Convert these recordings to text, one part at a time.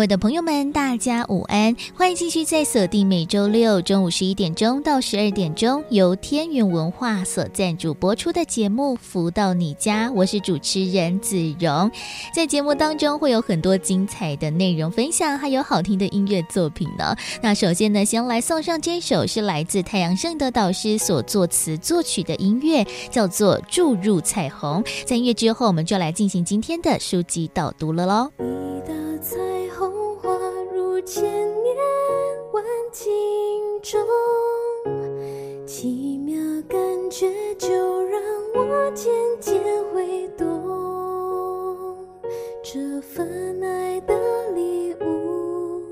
位的朋友们，大家午安！欢迎继续在锁定每周六中午十一点钟到十二点钟，由天元文化所赞助播出的节目《福到你家》，我是主持人子荣。在节目当中会有很多精彩的内容分享，还有好听的音乐作品呢。那首先呢，先来送上这首是来自太阳盛德导师所作词作曲的音乐，叫做《注入彩虹》。在音乐之后，我们就来进行今天的书籍导读了喽。你的彩虹千年万境中，奇妙感觉就让我渐渐会懂，这份爱的礼物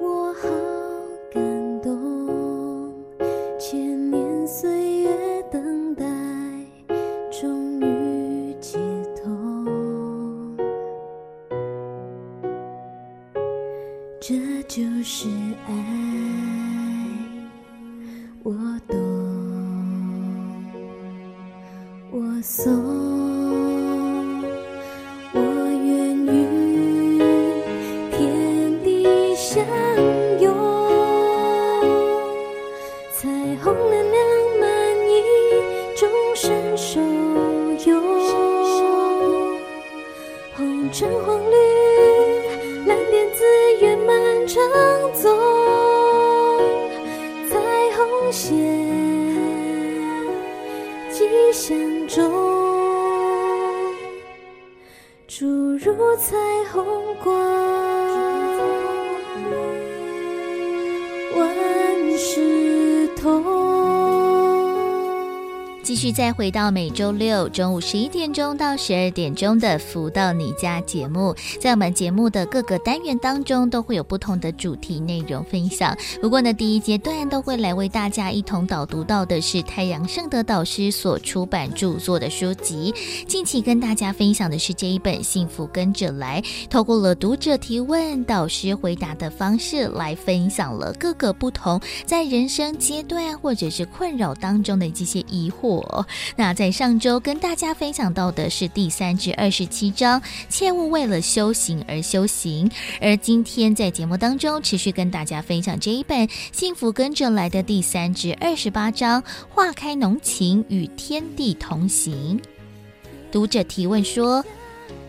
我好感动，千年岁就是爱，我懂，我送，我愿与天地相拥，彩虹能量满溢，众生受用，红尘黄满成宗，彩虹线，吉祥中，注入彩虹光，万事继续再回到每周六中午十一点钟到十二点钟的《福到你家》节目，在我们节目的各个单元当中，都会有不同的主题内容分享。不过呢，第一阶段都会来为大家一同导读到的是太阳盛德导师所出版著作的书籍。近期跟大家分享的是这一本《幸福跟着来》，透过了读者提问、导师回答的方式来分享了各个不同在人生阶段或者是困扰当中的这些疑惑。我那在上周跟大家分享到的是第三至二十七章，切勿为了修行而修行。而今天在节目当中持续跟大家分享这一本《幸福跟着来的》第三至二十八章，化开浓情与天地同行。读者提问说。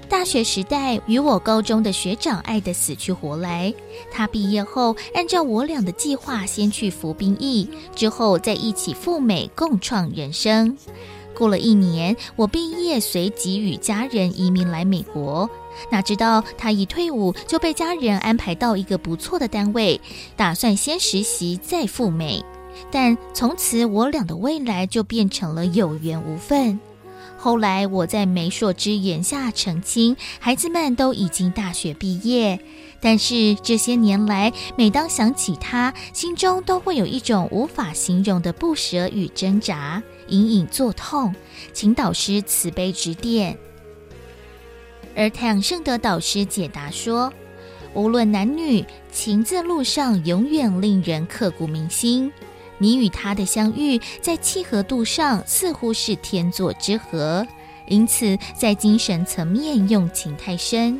大学时代，与我高中的学长爱得死去活来。他毕业后，按照我俩的计划，先去服兵役，之后再一起赴美共创人生。过了一年，我毕业，随即与家人移民来美国。哪知道他一退伍，就被家人安排到一个不错的单位，打算先实习再赴美。但从此，我俩的未来就变成了有缘无分。后来我在媒妁之言下澄清，孩子们都已经大学毕业。但是这些年来，每当想起他，心中都会有一种无法形容的不舍与挣扎，隐隐作痛。请导师慈悲指点。而太阳圣德导师解答说：无论男女，情字路上永远令人刻骨铭心。你与他的相遇，在契合度上似乎是天作之合，因此在精神层面用情太深。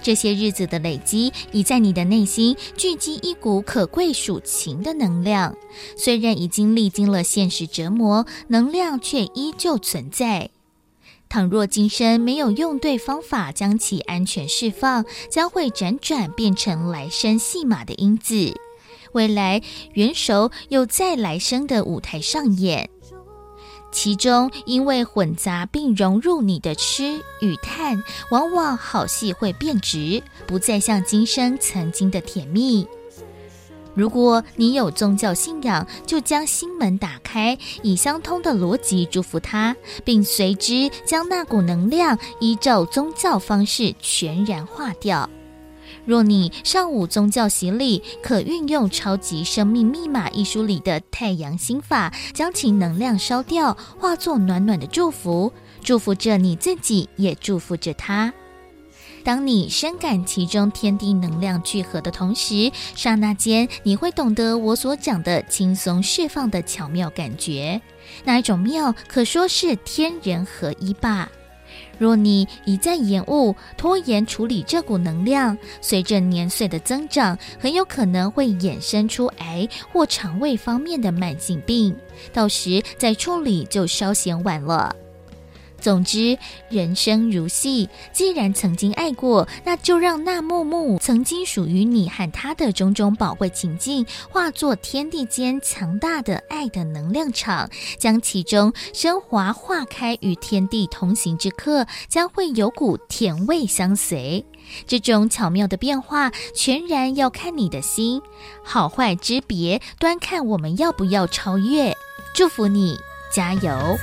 这些日子的累积，已在你的内心聚集一股可贵属情的能量。虽然已经历经了现实折磨，能量却依旧存在。倘若今生没有用对方法将其安全释放，将会辗转变成来生戏码的因子。未来元首又再来生的舞台上演，其中因为混杂并融入你的痴与叹，往往好戏会变质，不再像今生曾经的甜蜜。如果你有宗教信仰，就将心门打开，以相通的逻辑祝福他，并随之将那股能量依照宗教方式全然化掉。若你尚无宗教洗礼，可运用《超级生命密码》一书里的太阳心法，将其能量烧掉，化作暖暖的祝福，祝福着你自己，也祝福着他。当你深感其中天地能量聚合的同时，刹那间你会懂得我所讲的轻松释放的巧妙感觉。那一种妙，可说是天人合一吧。若你一再延误、拖延处理这股能量，随着年岁的增长，很有可能会衍生出癌或肠胃方面的慢性病，到时再处理就稍显晚了。总之，人生如戏，既然曾经爱过，那就让那幕幕曾经属于你和他的种种宝贵情境，化作天地间强大的爱的能量场，将其中升华化开，与天地同行之刻，将会有股甜味相随。这种巧妙的变化，全然要看你的心，好坏之别，端看我们要不要超越。祝福你，加油！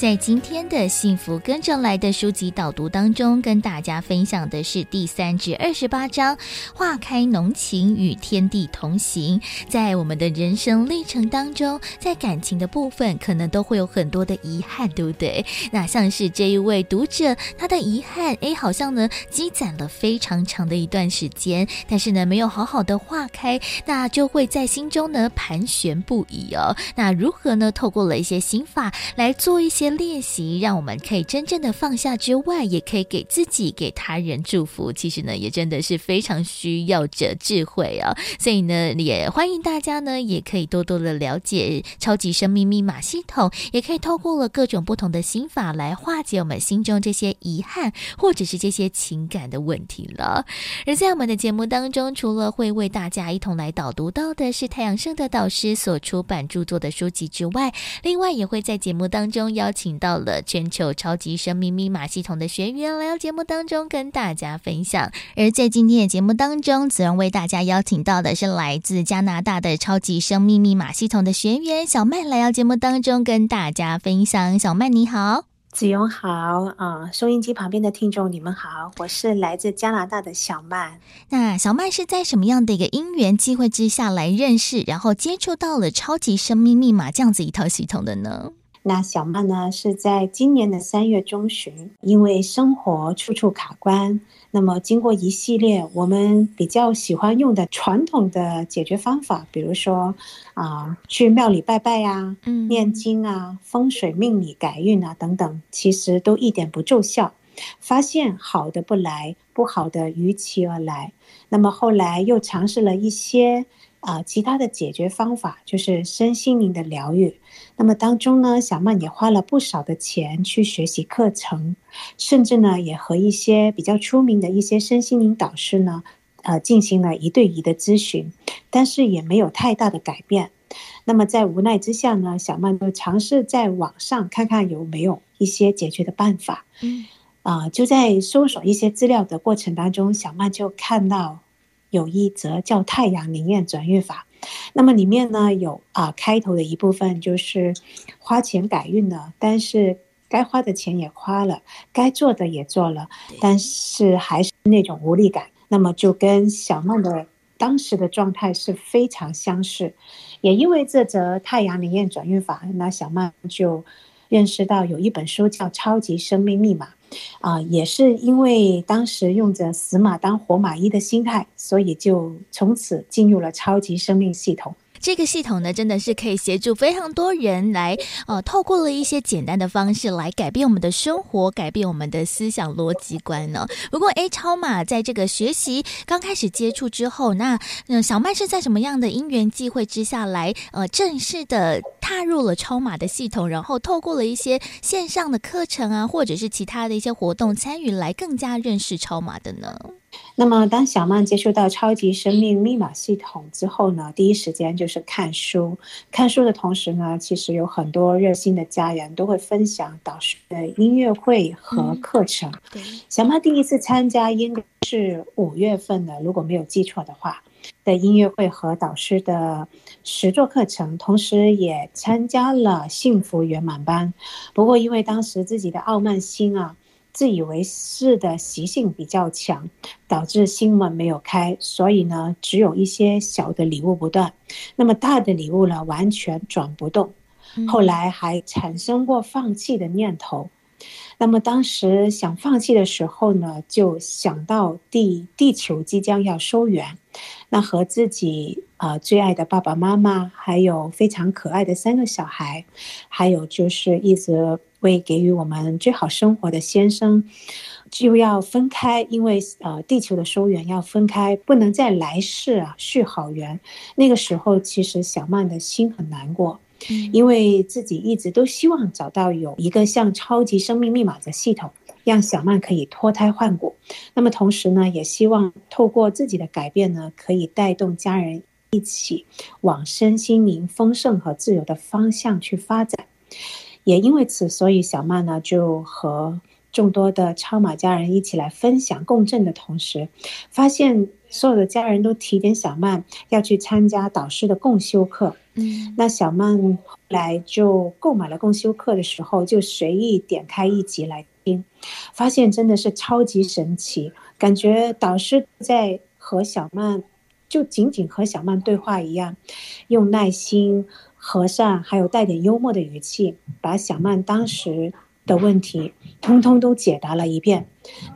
在今天的幸福跟着来的书籍导读当中，跟大家分享的是第三至二十八章“化开浓情与天地同行”。在我们的人生历程当中，在感情的部分，可能都会有很多的遗憾，对不对？那像是这一位读者，他的遗憾，哎，好像呢积攒了非常长的一段时间，但是呢没有好好的化开，那就会在心中呢盘旋不已哦。那如何呢？透过了一些心法来做一些。练习让我们可以真正的放下之外，也可以给自己、给他人祝福。其实呢，也真的是非常需要这智慧啊。所以呢，也欢迎大家呢，也可以多多的了解超级生命密码系统，也可以透过了各种不同的心法来化解我们心中这些遗憾或者是这些情感的问题了。而在我们的节目当中，除了会为大家一同来导读到的是太阳盛德导师所出版著作的书籍之外，另外也会在节目当中邀请。请到了全球超级生命密码系统的学员来到节目当中跟大家分享。而在今天的节目当中，子荣为大家邀请到的是来自加拿大的超级生命密码系统的学员小曼来到节目当中跟大家分享。小曼你好，子荣好啊，收音机旁边的听众你们好，我是来自加拿大的小曼。那小曼是在什么样的一个因缘机会之下来认识，然后接触到了超级生命密码这样子一套系统的呢？那小曼呢，是在今年的三月中旬，因为生活处处卡关，那么经过一系列我们比较喜欢用的传统的解决方法，比如说啊，去庙里拜拜呀，嗯，念经啊，风水命理改运啊等等，其实都一点不奏效，发现好的不来，不好的逾期而来。那么后来又尝试了一些。啊，其他的解决方法就是身心灵的疗愈。那么当中呢，小曼也花了不少的钱去学习课程，甚至呢，也和一些比较出名的一些身心灵导师呢，呃，进行了一对一的咨询，但是也没有太大的改变。那么在无奈之下呢，小曼就尝试在网上看看有没有一些解决的办法。嗯，啊，就在搜索一些资料的过程当中，小曼就看到。有一则叫太阳灵验转运法，那么里面呢有啊开头的一部分就是花钱改运的，但是该花的钱也花了，该做的也做了，但是还是那种无力感。那么就跟小曼的当时的状态是非常相似，也因为这则太阳灵验转运法，那小曼就认识到有一本书叫《超级生命密码》。啊、也是因为当时用着死马当活马医的心态，所以就从此进入了超级生命系统。这个系统呢，真的是可以协助非常多人来，呃，透过了一些简单的方式来改变我们的生活，改变我们的思想逻辑观呢。不过，A，超码在这个学习刚开始接触之后，那嗯，小麦是在什么样的因缘际会之下来，呃，正式的踏入了超码的系统，然后透过了一些线上的课程啊，或者是其他的一些活动参与，来更加认识超码的呢？那么，当小曼接触到超级生命密码系统之后呢，第一时间就是看书。看书的同时呢，其实有很多热心的家人都会分享导师的音乐会和课程。小曼第一次参加应该是五月份的，如果没有记错的话，的音乐会和导师的实作课程，同时也参加了幸福圆满班。不过，因为当时自己的傲慢心啊。自以为是的习性比较强，导致心门没有开，所以呢，只有一些小的礼物不断，那么大的礼物呢，完全转不动。后来还产生过放弃的念头。那么当时想放弃的时候呢，就想到地地球即将要收圆，那和自己啊、呃、最爱的爸爸妈妈，还有非常可爱的三个小孩，还有就是一直为给予我们最好生活的先生，就要分开，因为呃地球的收圆要分开，不能在来世啊续好缘。那个时候其实小曼的心很难过。因为自己一直都希望找到有一个像超级生命密码的系统，让小曼可以脱胎换骨。那么同时呢，也希望透过自己的改变呢，可以带动家人一起往身心灵丰盛和自由的方向去发展。也因为此，所以小曼呢就和众多的超马家人一起来分享共振的同时，发现所有的家人都提点小曼要去参加导师的共修课。嗯，那小曼后来就购买了共修课的时候，就随意点开一集来听，发现真的是超级神奇，感觉导师在和小曼，就仅仅和小曼对话一样，用耐心、和善还有带点幽默的语气，把小曼当时的问题通通都解答了一遍，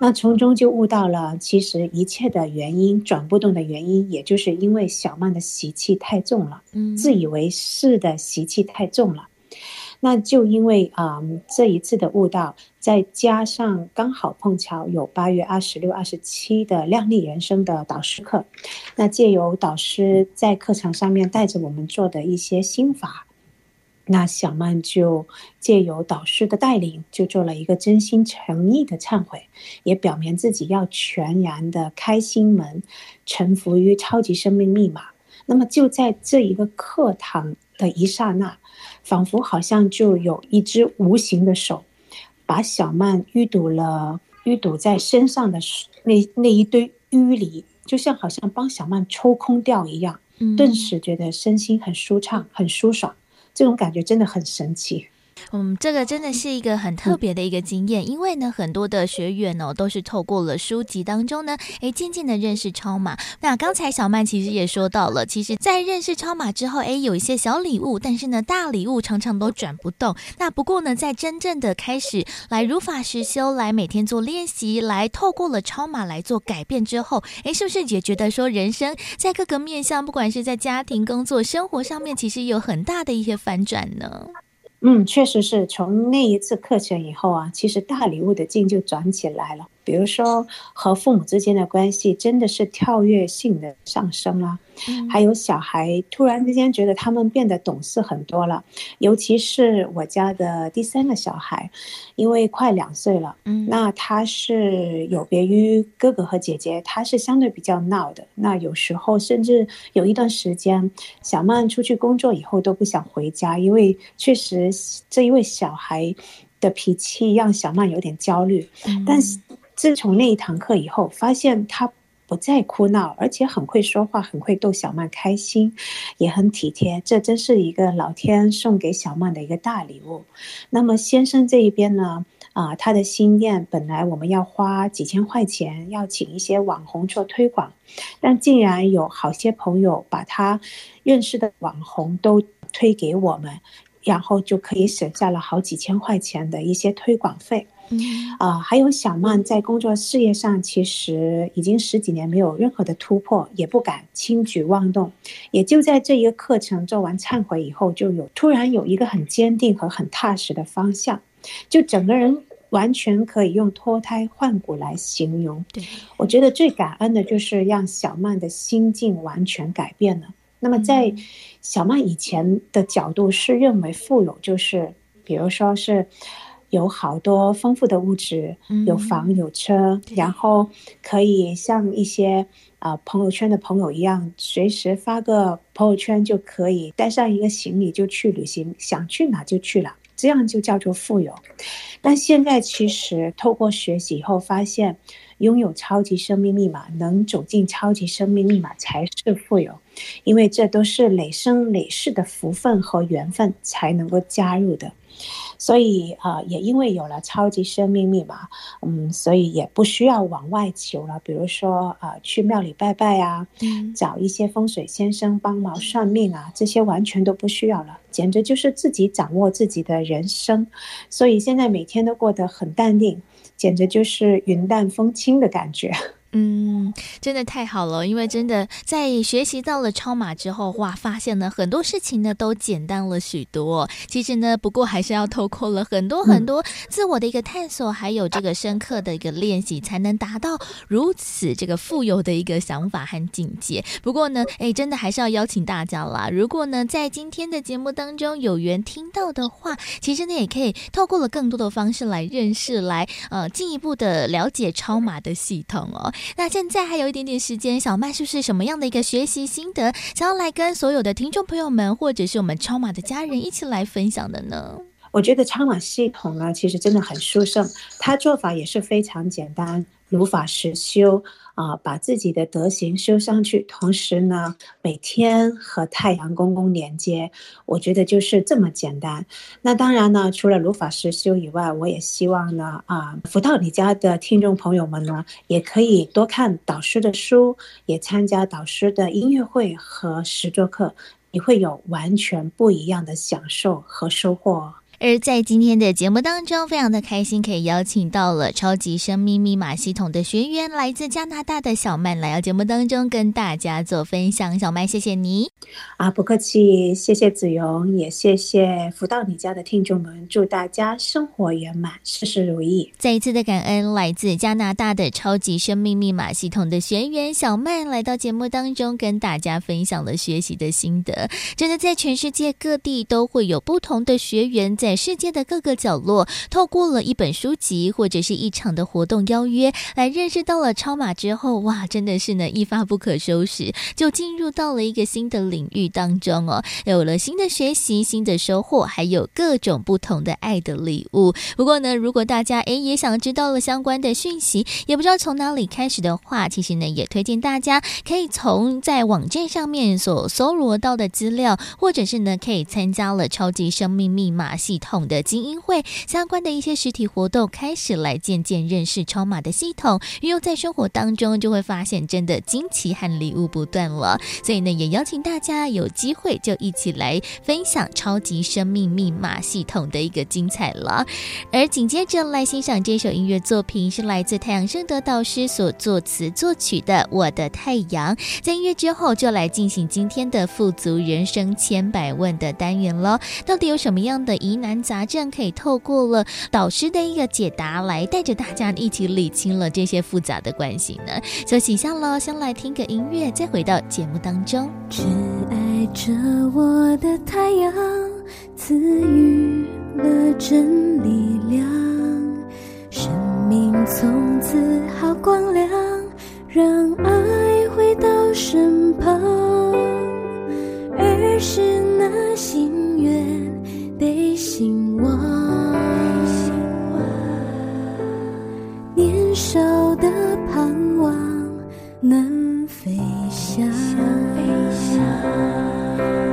那从中就悟到了，其实一切的原因转不动的原因，也就是因为小曼的习气太重了，嗯，自以为是的习气太重了。那就因为啊、嗯、这一次的悟道，再加上刚好碰巧有八月二十六、二十七的靓丽人生的导师课，那借由导师在课程上面带着我们做的一些心法。那小曼就借由导师的带领，就做了一个真心诚意的忏悔，也表明自己要全然的开心门，臣服于超级生命密码。那么就在这一个课堂的一刹那，仿佛好像就有一只无形的手，把小曼淤堵了，淤堵在身上的那那一堆淤泥，就像好像帮小曼抽空掉一样，顿时觉得身心很舒畅，很舒爽。这种感觉真的很神奇。嗯，这个真的是一个很特别的一个经验，因为呢，很多的学员哦，都是透过了书籍当中呢，哎，渐渐的认识超马。那刚才小曼其实也说到了，其实，在认识超马之后，哎，有一些小礼物，但是呢，大礼物常常都转不动。那不过呢，在真正的开始来如法实修，来每天做练习，来透过了超马来做改变之后，哎，是不是也觉得说，人生在各个面向，不管是在家庭、工作、生活上面，其实有很大的一些反转呢？嗯，确实是从那一次课程以后啊，其实大礼物的劲就转起来了。比如说和父母之间的关系真的是跳跃性的上升了，还有小孩突然之间觉得他们变得懂事很多了，尤其是我家的第三个小孩，因为快两岁了，那他是有别于哥哥和姐姐，他是相对比较闹的。那有时候甚至有一段时间，小曼出去工作以后都不想回家，因为确实这一位小孩的脾气让小曼有点焦虑，但是。自从那一堂课以后，发现他不再哭闹，而且很会说话，很会逗小曼开心，也很体贴。这真是一个老天送给小曼的一个大礼物。那么先生这一边呢？啊，他的新店本来我们要花几千块钱，要请一些网红做推广，但竟然有好些朋友把他认识的网红都推给我们，然后就可以省下了好几千块钱的一些推广费。嗯，啊，还有小曼在工作事业上，其实已经十几年没有任何的突破，也不敢轻举妄动。也就在这一个课程做完忏悔以后，就有突然有一个很坚定和很踏实的方向，就整个人完全可以用脱胎换骨来形容。对，我觉得最感恩的就是让小曼的心境完全改变了。那么在小曼以前的角度是认为富有就是，比如说是。有好多丰富的物质，有房有车，然后可以像一些啊、呃、朋友圈的朋友一样，随时发个朋友圈就可以带上一个行李就去旅行，想去哪就去了，这样就叫做富有。但现在其实透过学习以后发现，拥有超级生命密码，能走进超级生命密码才是富有，因为这都是累生累世的福分和缘分才能够加入的。所以啊、呃，也因为有了超级生命密码，嗯，所以也不需要往外求了。比如说啊、呃，去庙里拜拜啊，找一些风水先生帮忙算命啊，这些完全都不需要了，简直就是自己掌握自己的人生。所以现在每天都过得很淡定，简直就是云淡风轻的感觉。嗯，真的太好了，因为真的在学习到了超马之后，哇，发现呢很多事情呢都简单了许多。其实呢，不过还是要透过了很多很多自我的一个探索，还有这个深刻的一个练习，才能达到如此这个富有的一个想法和境界。不过呢，哎，真的还是要邀请大家啦。如果呢在今天的节目当中有缘听到的话，其实呢也可以透过了更多的方式来认识，来呃进一步的了解超马的系统哦。那现在还有一点点时间，小麦是不是什么样的一个学习心得，想要来跟所有的听众朋友们，或者是我们超马的家人一起来分享的呢？我觉得超马系统呢，其实真的很殊胜，它做法也是非常简单，如法实修。啊，把自己的德行修上去，同时呢，每天和太阳公公连接，我觉得就是这么简单。那当然呢，除了如法实修以外，我也希望呢，啊，福到你家的听众朋友们呢，也可以多看导师的书，也参加导师的音乐会和实作课，你会有完全不一样的享受和收获。而在今天的节目当中，非常的开心可以邀请到了超级生命密码系统的学员，来自加拿大的小曼来到节目当中跟大家做分享。小曼，谢谢你啊，不客气，谢谢子荣，也谢谢福到你家的听众们，祝大家生活圆满，事事如意。再一次的感恩来自加拿大的超级生命密码系统的学员小曼来到节目当中跟大家分享了学习的心得。真的在全世界各地都会有不同的学员。在世界的各个角落，透过了一本书籍或者是一场的活动邀约，来认识到了超马之后，哇，真的是呢一发不可收拾，就进入到了一个新的领域当中哦，有了新的学习、新的收获，还有各种不同的爱的礼物。不过呢，如果大家诶也想知道了相关的讯息，也不知道从哪里开始的话，其实呢也推荐大家可以从在网站上面所搜罗到的资料，或者是呢可以参加了超级生命密码系。系统的精英会相关的一些实体活动，开始来渐渐认识超码的系统，运用在生活当中，就会发现真的惊奇和礼物不断了。所以呢，也邀请大家有机会就一起来分享超级生命密码系统的一个精彩了。而紧接着来欣赏这首音乐作品，是来自太阳盛德导师所作词作曲的《我的太阳》。在音乐之后，就来进行今天的富足人生千百问的单元了。到底有什么样的疑难杂症可以透过了导师的一个解答来带着大家一起理清了这些复杂的关系呢？休息一下喽，先来听个音乐，再回到节目当中。只爱着我的太阳，赐予了真力量，生命从此好光亮，让爱回到身旁，儿时那心愿。被心望，年少的盼望能飞翔，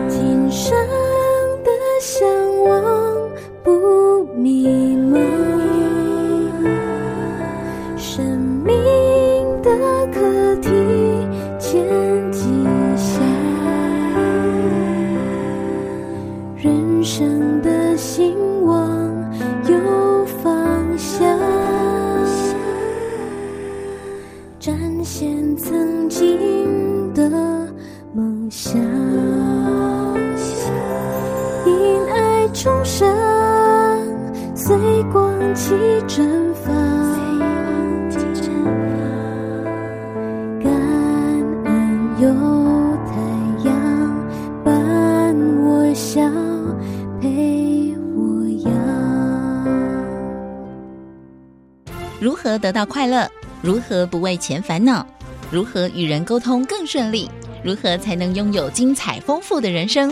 今生的向往不迷光气绽放。何得到快乐？如何不为钱烦恼？如何与人沟通更顺利？如何才能拥有精彩丰富的人生？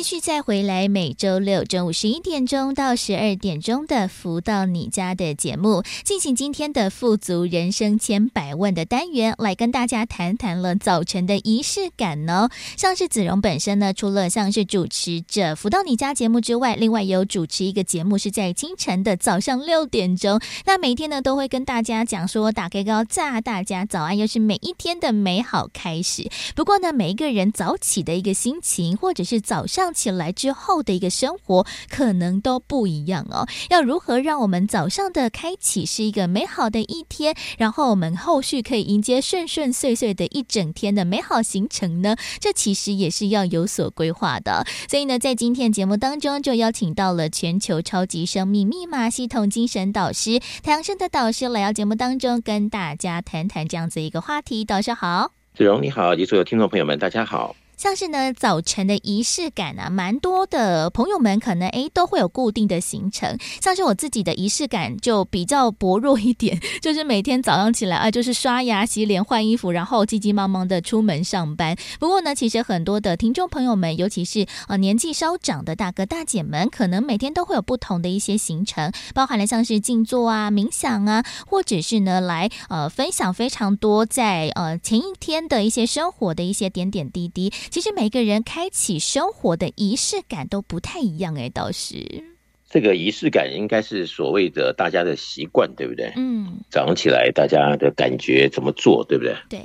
继续再回来，每周六中午十一点钟到十二点钟的“福到你家”的节目，进行今天的“富足人生千百万”的单元，来跟大家谈谈了早晨的仪式感呢。像是子荣本身呢，除了像是主持着“福到你家”节目之外，另外有主持一个节目，是在清晨的早上六点钟。那每天呢，都会跟大家讲说，打开高炸大家早安，又是每一天的美好开始。不过呢，每一个人早起的一个心情，或者是早上。起来之后的一个生活可能都不一样哦。要如何让我们早上的开启是一个美好的一天，然后我们后续可以迎接顺顺遂遂的一整天的美好行程呢？这其实也是要有所规划的。所以呢，在今天节目当中就邀请到了全球超级生命密码系统精神导师太阳盛德导师来到节目当中跟大家谈谈这样子一个话题。导师好，子荣你好，及所有听众朋友们，大家好。像是呢，早晨的仪式感啊，蛮多的朋友们可能诶都会有固定的行程。像是我自己的仪式感就比较薄弱一点，就是每天早上起来啊，就是刷牙、洗脸、换衣服，然后急急忙忙的出门上班。不过呢，其实很多的听众朋友们，尤其是呃年纪稍长的大哥大姐们，可能每天都会有不同的一些行程，包含了像是静坐啊、冥想啊，或者是呢来呃分享非常多在呃前一天的一些生活的一些点点滴滴。其实每个人开启生活的仪式感都不太一样哎，倒是这个仪式感应该是所谓的大家的习惯，对不对？嗯，早上起来大家的感觉怎么做，对不对？对。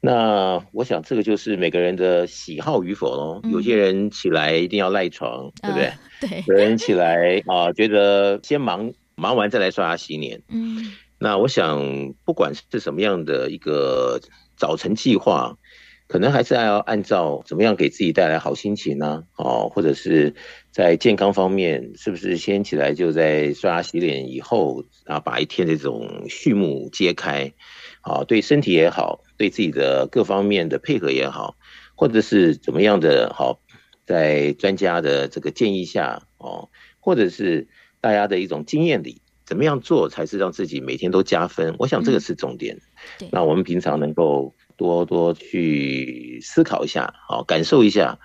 那我想这个就是每个人的喜好与否喽。嗯、有些人起来一定要赖床，对不对？呃、对。有人起来啊、呃，觉得先忙忙完再来刷牙洗脸。嗯。那我想，不管是什么样的一个早晨计划。可能还是要按照怎么样给自己带来好心情呢？哦，或者是在健康方面，是不是先起来就在刷牙洗脸以后，然后把一天的这种序幕揭开，啊，对身体也好，对自己的各方面的配合也好，或者是怎么样的好，在专家的这个建议下，哦，或者是大家的一种经验里，怎么样做才是让自己每天都加分？我想这个是重点。对，那我们平常能够。多多去思考一下，好，感受一下。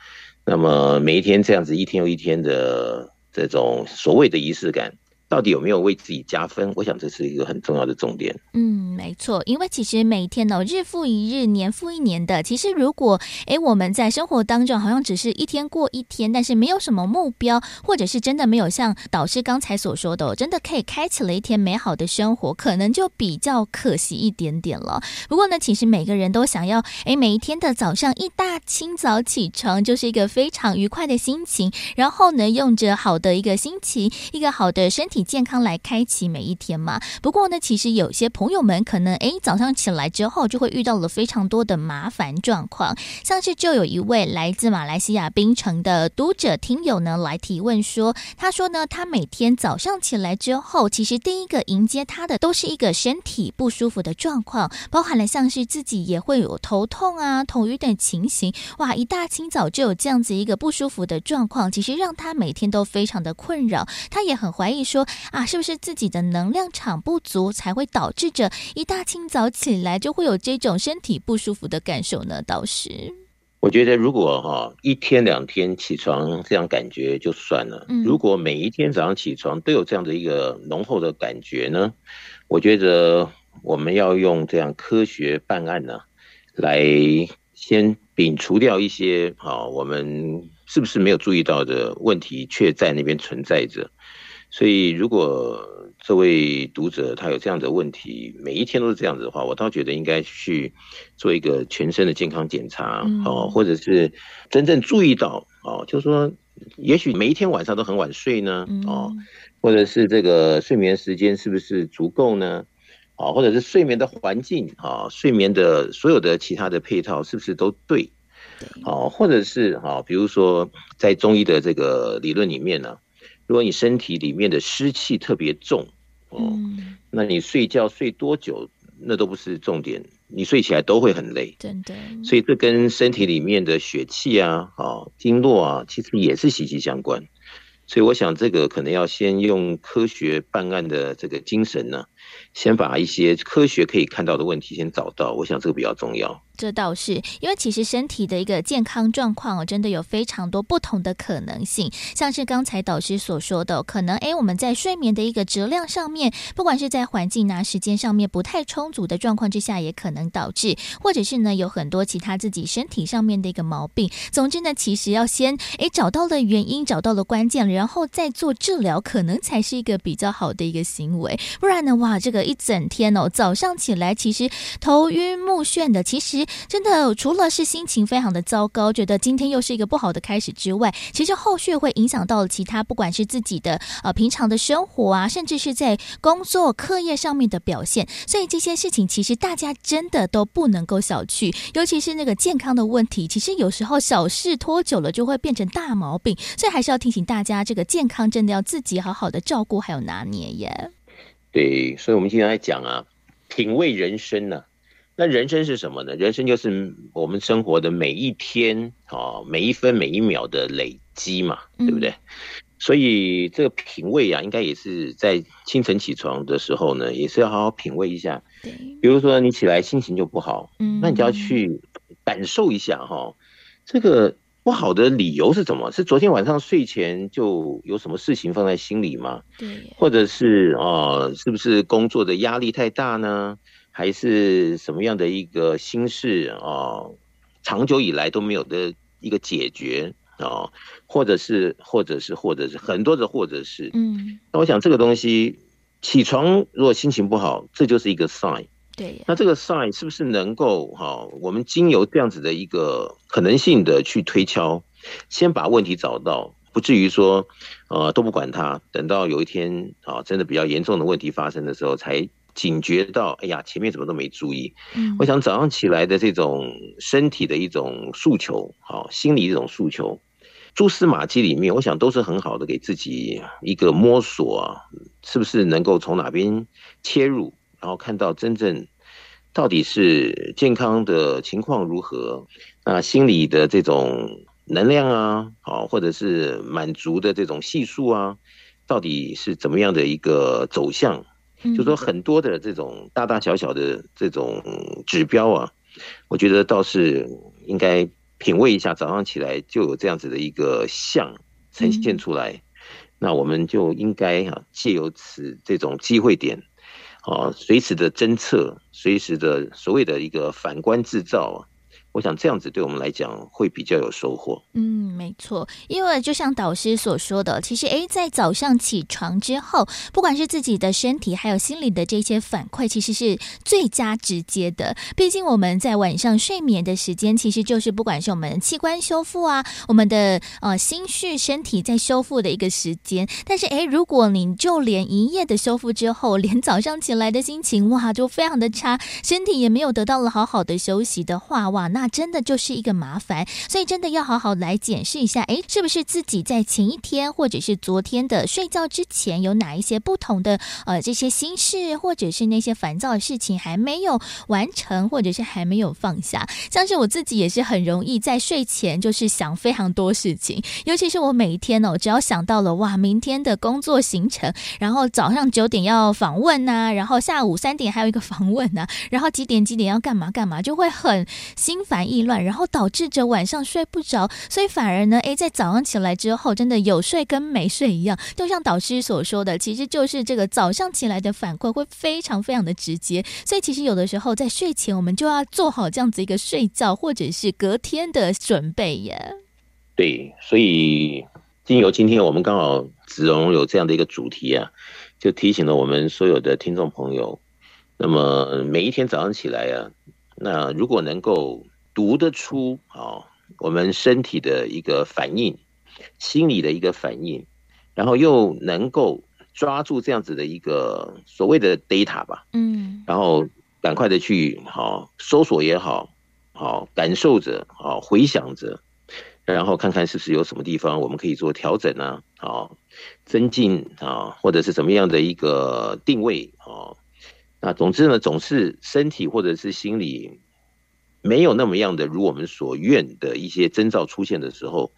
那么每一天这样子，一天又一天的这种所谓的仪式感。到底有没有为自己加分？我想这是一个很重要的重点。嗯，没错，因为其实每天呢、哦，日复一日，年复一年的。其实如果诶我们在生活当中好像只是一天过一天，但是没有什么目标，或者是真的没有像导师刚才所说的，真的可以开启了一天美好的生活，可能就比较可惜一点点了。不过呢，其实每个人都想要诶每一天的早上一大清早起床，就是一个非常愉快的心情，然后呢，用着好的一个心情，一个好的身体。以健康来开启每一天嘛。不过呢，其实有些朋友们可能诶，早上起来之后就会遇到了非常多的麻烦状况。像是就有一位来自马来西亚槟城的读者听友呢来提问说，他说呢，他每天早上起来之后，其实第一个迎接他的都是一个身体不舒服的状况，包含了像是自己也会有头痛啊、头晕等情形。哇，一大清早就有这样子一个不舒服的状况，其实让他每天都非常的困扰。他也很怀疑说。啊，是不是自己的能量场不足，才会导致着一大清早起来就会有这种身体不舒服的感受呢？倒是，我觉得如果哈一天两天起床这样感觉就算了，嗯，如果每一天早上起床都有这样的一个浓厚的感觉呢，我觉得我们要用这样科学办案呢，来先摒除掉一些啊我们是不是没有注意到的问题，却在那边存在着。所以，如果这位读者他有这样的问题，每一天都是这样子的话，我倒觉得应该去做一个全身的健康检查，哦，或者是真正注意到，哦，就是说，也许每一天晚上都很晚睡呢，哦，或者是这个睡眠时间是不是足够呢？哦，或者是睡眠的环境，啊，睡眠的所有的其他的配套是不是都对？哦，或者是哈，比如说在中医的这个理论里面呢。如果你身体里面的湿气特别重，哦，那你睡觉睡多久，那都不是重点，你睡起来都会很累，真的。所以这跟身体里面的血气啊、啊经络啊，其实也是息息相关。所以我想，这个可能要先用科学办案的这个精神呢，先把一些科学可以看到的问题先找到。我想这个比较重要。这倒是，因为其实身体的一个健康状况哦，真的有非常多不同的可能性。像是刚才导师所说的，可能诶我们在睡眠的一个质量上面，不管是在环境啊、时间上面不太充足的状况之下，也可能导致，或者是呢有很多其他自己身体上面的一个毛病。总之呢，其实要先诶找到了原因，找到了关键，然后再做治疗，可能才是一个比较好的一个行为。不然呢，哇，这个一整天哦，早上起来其实头晕目眩的，其实。真的，除了是心情非常的糟糕，觉得今天又是一个不好的开始之外，其实后续会影响到其他，不管是自己的呃平常的生活啊，甚至是在工作课业上面的表现。所以这些事情其实大家真的都不能够小觑，尤其是那个健康的问题，其实有时候小事拖久了就会变成大毛病。所以还是要提醒大家，这个健康真的要自己好好的照顾，还有拿捏耶。对，所以我们今天在讲啊，品味人生呢、那人生是什么呢？人生就是我们生活的每一天啊，每一分每一秒的累积嘛，对不对？嗯、所以这个品味啊，应该也是在清晨起床的时候呢，也是要好好品味一下。对，比如说你起来心情就不好，嗯，那你就要去感受一下哈，这个不好的理由是什么？是昨天晚上睡前就有什么事情放在心里吗？对，或者是啊，是不是工作的压力太大呢？还是什么样的一个心事啊？长久以来都没有的一个解决啊，或者是，或者是，或者是很多的，或者是，嗯，那我想这个东西，起床如果心情不好，这就是一个 sign。对，那这个 sign 是不是能够哈？我们经由这样子的一个可能性的去推敲，先把问题找到，不至于说呃都不管它，等到有一天啊真的比较严重的问题发生的时候才。警觉到，哎呀，前面怎么都没注意。嗯，我想早上起来的这种身体的一种诉求，好，心理一种诉求，蛛丝马迹里面，我想都是很好的，给自己一个摸索啊，是不是能够从哪边切入，然后看到真正到底是健康的情况如何，那心理的这种能量啊，好，或者是满足的这种系数啊，到底是怎么样的一个走向？就说很多的这种大大小小的这种指标啊，我觉得倒是应该品味一下。早上起来就有这样子的一个相呈现出来，那我们就应该啊借由此这种机会点，啊随时的侦测，随时的所谓的一个反观制造啊。我想这样子对我们来讲会比较有收获。嗯，没错，因为就像导师所说的，其实诶，在早上起床之后，不管是自己的身体还有心理的这些反馈，其实是最佳直接的。毕竟我们在晚上睡眠的时间，其实就是不管是我们器官修复啊，我们的呃心绪身体在修复的一个时间。但是诶，如果你就连一夜的修复之后，连早上起来的心情哇，就非常的差，身体也没有得到了好好的休息的话，哇，那。真的就是一个麻烦，所以真的要好好来检视一下，诶，是不是自己在前一天或者是昨天的睡觉之前有哪一些不同的呃这些心事，或者是那些烦躁的事情还没有完成，或者是还没有放下。像是我自己也是很容易在睡前就是想非常多事情，尤其是我每一天哦，只要想到了哇，明天的工作行程，然后早上九点要访问呐、然后下午三点还有一个访问呐、然后几点几点要干嘛干嘛，就会很心烦。意乱，然后导致着晚上睡不着，所以反而呢，诶，在早上起来之后，真的有睡跟没睡一样。就像导师所说的，其实就是这个早上起来的反馈会非常非常的直接。所以其实有的时候在睡前，我们就要做好这样子一个睡觉或者是隔天的准备耶。对，所以经由今天我们刚好子荣有这样的一个主题啊，就提醒了我们所有的听众朋友。那么每一天早上起来啊，那如果能够读得出啊，我们身体的一个反应，心理的一个反应，然后又能够抓住这样子的一个所谓的 data 吧，嗯，然后赶快的去好搜索也好，好感受着，好回想着，然后看看是不是有什么地方我们可以做调整呢？好增进啊，或者是什么样的一个定位啊？那，总之呢，总是身体或者是心理没有那么样的如我们所愿的一些征兆出现的时候，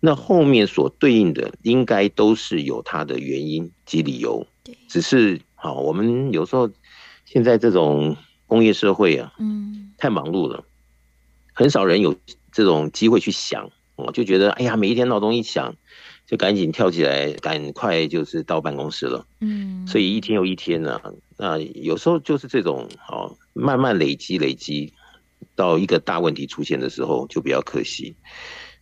那后面所对应的应该都是有它的原因及理由。对，只是好，我们有时候现在这种工业社会啊，嗯，太忙碌了，很少人有这种机会去想。我就觉得，哎呀，每一天闹钟一响，就赶紧跳起来，赶快就是到办公室了。嗯，所以一天又一天呢，那有时候就是这种，好，慢慢累积累积，到一个大问题出现的时候，就比较可惜。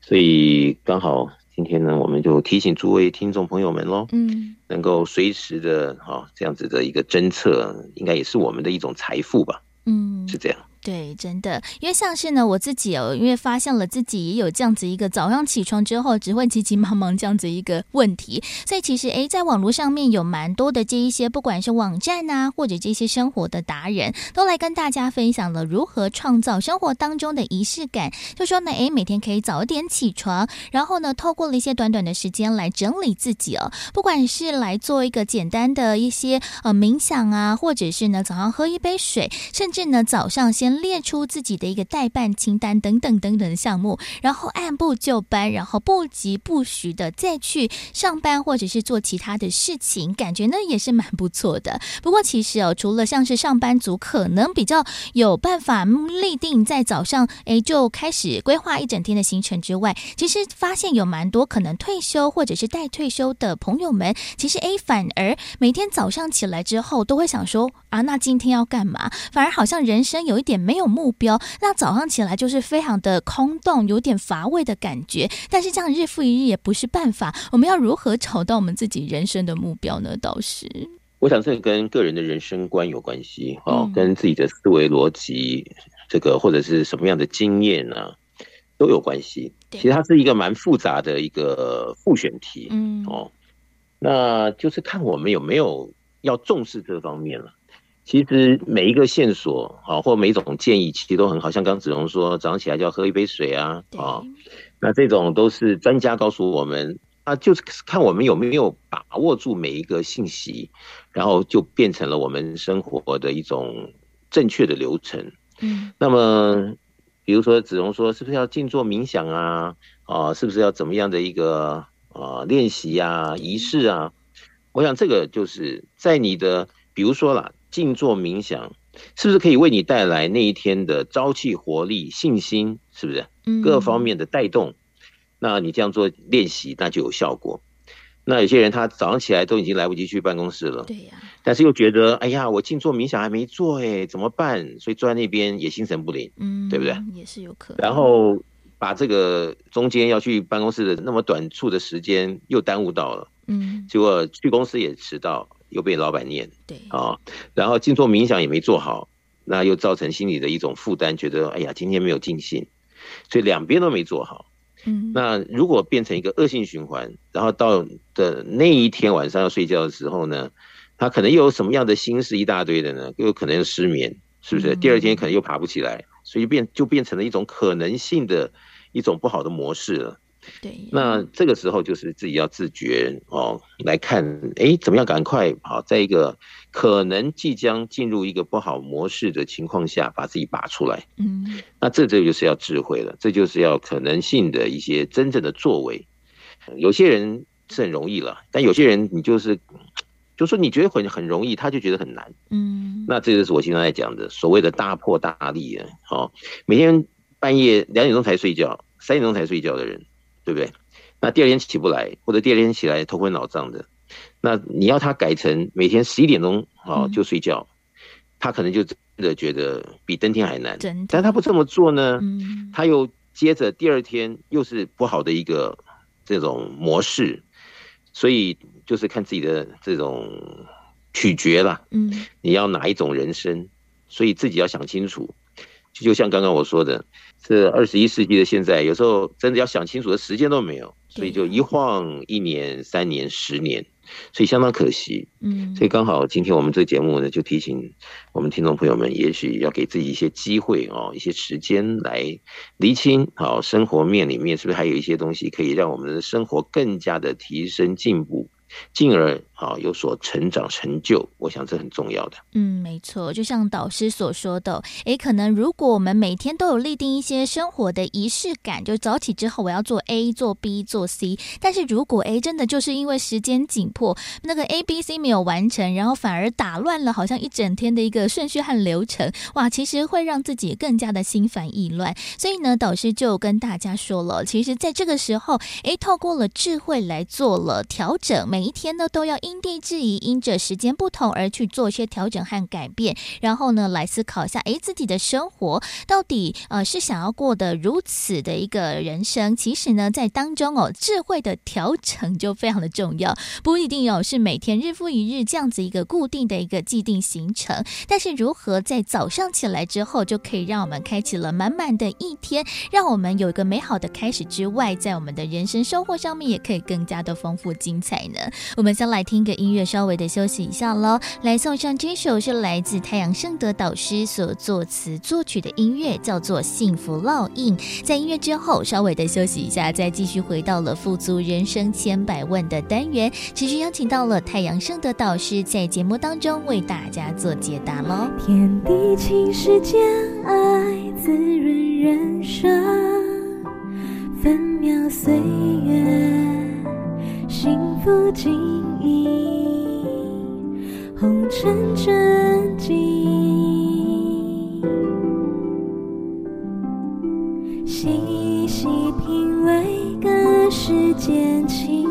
所以刚好今天呢，我们就提醒诸位听众朋友们喽，嗯，能够随时的，哈，这样子的一个侦测，应该也是我们的一种财富吧。嗯，是这样。对，真的，因为像是呢，我自己哦，因为发现了自己也有这样子一个早上起床之后只会急急忙忙这样子一个问题，所以其实诶，在网络上面有蛮多的这一些，不管是网站啊，或者这些生活的达人，都来跟大家分享了如何创造生活当中的仪式感。就说呢，诶，每天可以早点起床，然后呢，透过了一些短短的时间来整理自己哦，不管是来做一个简单的一些呃冥想啊，或者是呢早上喝一杯水，甚至呢早上先。列出自己的一个代办清单等等等等的项目，然后按部就班，然后不疾不徐的再去上班或者是做其他的事情，感觉呢也是蛮不错的。不过其实哦，除了像是上班族可能比较有办法立定在早上诶就开始规划一整天的行程之外，其实发现有蛮多可能退休或者是待退休的朋友们，其实诶反而每天早上起来之后都会想说啊，那今天要干嘛？反而好像人生有一点。没有目标，那早上起来就是非常的空洞，有点乏味的感觉。但是这样日复一日也不是办法。我们要如何找到我们自己人生的目标呢？倒是，我想这跟个人的人生观有关系，哦，跟自己的思维逻辑，这个或者是什么样的经验呢，都有关系。其实它是一个蛮复杂的一个复选题，嗯，哦，那就是看我们有没有要重视这方面了。其实每一个线索啊，或每一种建议，其实都很好。像刚子荣说，早上起来就要喝一杯水啊，啊，那这种都是专家告诉我们，啊，就是看我们有没有把握住每一个信息，然后就变成了我们生活的一种正确的流程。嗯，那么比如说子荣说，是不是要静坐冥想啊？啊，是不是要怎么样的一个啊练习啊仪式啊？我想这个就是在你的，比如说啦。静坐冥想，是不是可以为你带来那一天的朝气、活力、信心？是不是？各方面的带动，那你这样做练习，那就有效果。那有些人他早上起来都已经来不及去办公室了，对呀，但是又觉得，哎呀，我静坐冥想还没做，哎，怎么办？所以坐在那边也心神不宁，嗯，对不对？也是有可能。然后把这个中间要去办公室的那么短促的时间又耽误到了，嗯，结果去公司也迟到。又被老板念，对啊，然后静坐冥想也没做好，那又造成心里的一种负担，觉得哎呀，今天没有尽兴，所以两边都没做好。嗯，那如果变成一个恶性循环，然后到的那一天晚上要睡觉的时候呢，他可能又有什么样的心事一大堆的呢？又有可能失眠，是不是？第二天可能又爬不起来，所以变就变成了一种可能性的一种不好的模式了。对，那这个时候就是自己要自觉哦，来看，哎，怎么样赶快好，在一个可能即将进入一个不好模式的情况下，把自己拔出来。嗯，那这这就是要智慧了，这就是要可能性的一些真正的作为。有些人是很容易了，但有些人你就是，就说你觉得很很容易，他就觉得很难。嗯，那这就是我经常在讲的所谓的大破大立啊。好，每天半夜两点钟才睡觉，三点钟才睡觉的人。对不对？那第二天起不来，或者第二天起来头昏脑胀的，那你要他改成每天十一点钟啊就睡觉，嗯、他可能就真的觉得比登天还难。但他不这么做呢，嗯、他又接着第二天又是不好的一个这种模式，所以就是看自己的这种取决了。嗯，你要哪一种人生，所以自己要想清楚。就像刚刚我说的。这二十一世纪的现在，有时候真的要想清楚的时间都没有，所以就一晃一年、三年、十年，所以相当可惜。嗯，所以刚好今天我们这个节目呢，就提醒我们听众朋友们，也许要给自己一些机会哦，一些时间来厘清好生活面里面是不是还有一些东西可以让我们的生活更加的提升进步。进而啊有所成长成就，我想这很重要的。嗯，没错，就像导师所说的，诶，可能如果我们每天都有立定一些生活的仪式感，就早起之后我要做 A、做 B、做 C，但是如果诶真的就是因为时间紧迫，那个 A、B、C 没有完成，然后反而打乱了好像一整天的一个顺序和流程，哇，其实会让自己更加的心烦意乱。所以呢，导师就跟大家说了，其实在这个时候，诶，透过了智慧来做了调整。每一天呢，都要因地制宜，因着时间不同而去做一些调整和改变，然后呢，来思考一下，诶，自己的生活到底呃是想要过得如此的一个人生？其实呢，在当中哦，智慧的调整就非常的重要，不一定有是每天日复一日这样子一个固定的一个既定行程，但是如何在早上起来之后，就可以让我们开启了满满的一天，让我们有一个美好的开始之外，在我们的人生收获上面也可以更加的丰富精彩呢。我们先来听个音乐，稍微的休息一下喽。来送上这首是来自太阳盛德导师所作词作曲的音乐，叫做《幸福烙印》。在音乐之后，稍微的休息一下，再继续回到了富足人生千百万的单元，持续邀请到了太阳盛德导师在节目当中为大家做解答喽。天地情世间，爱滋润人生，分秒岁月。幸福记忆，红尘真迹，细细品味个世间情，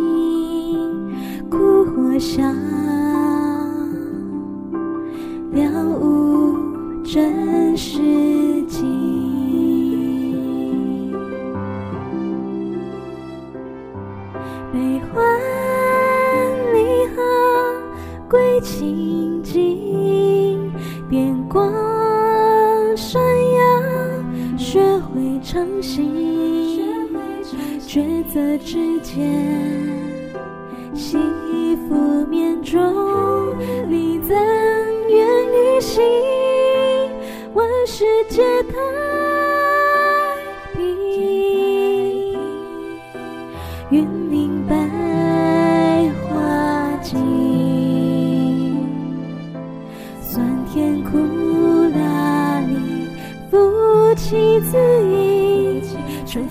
苦或笑，了悟真实境。归清净，变光闪耀，学会诚信，抉择之间，幸福面中，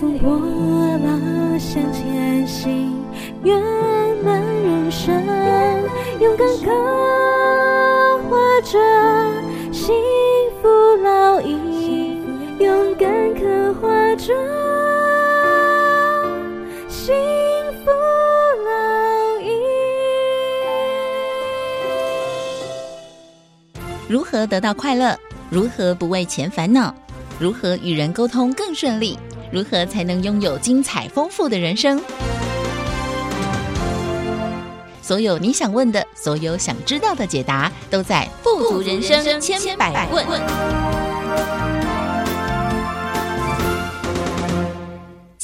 乘风破浪向前行，圆满人生，勇敢刻画着幸福烙印，勇敢刻画着幸福烙印。如何得到快乐？如何不为钱烦恼？如何与人沟通更顺利？如何才能拥有精彩丰富的人生？所有你想问的，所有想知道的解答，都在《富足人生千百问》。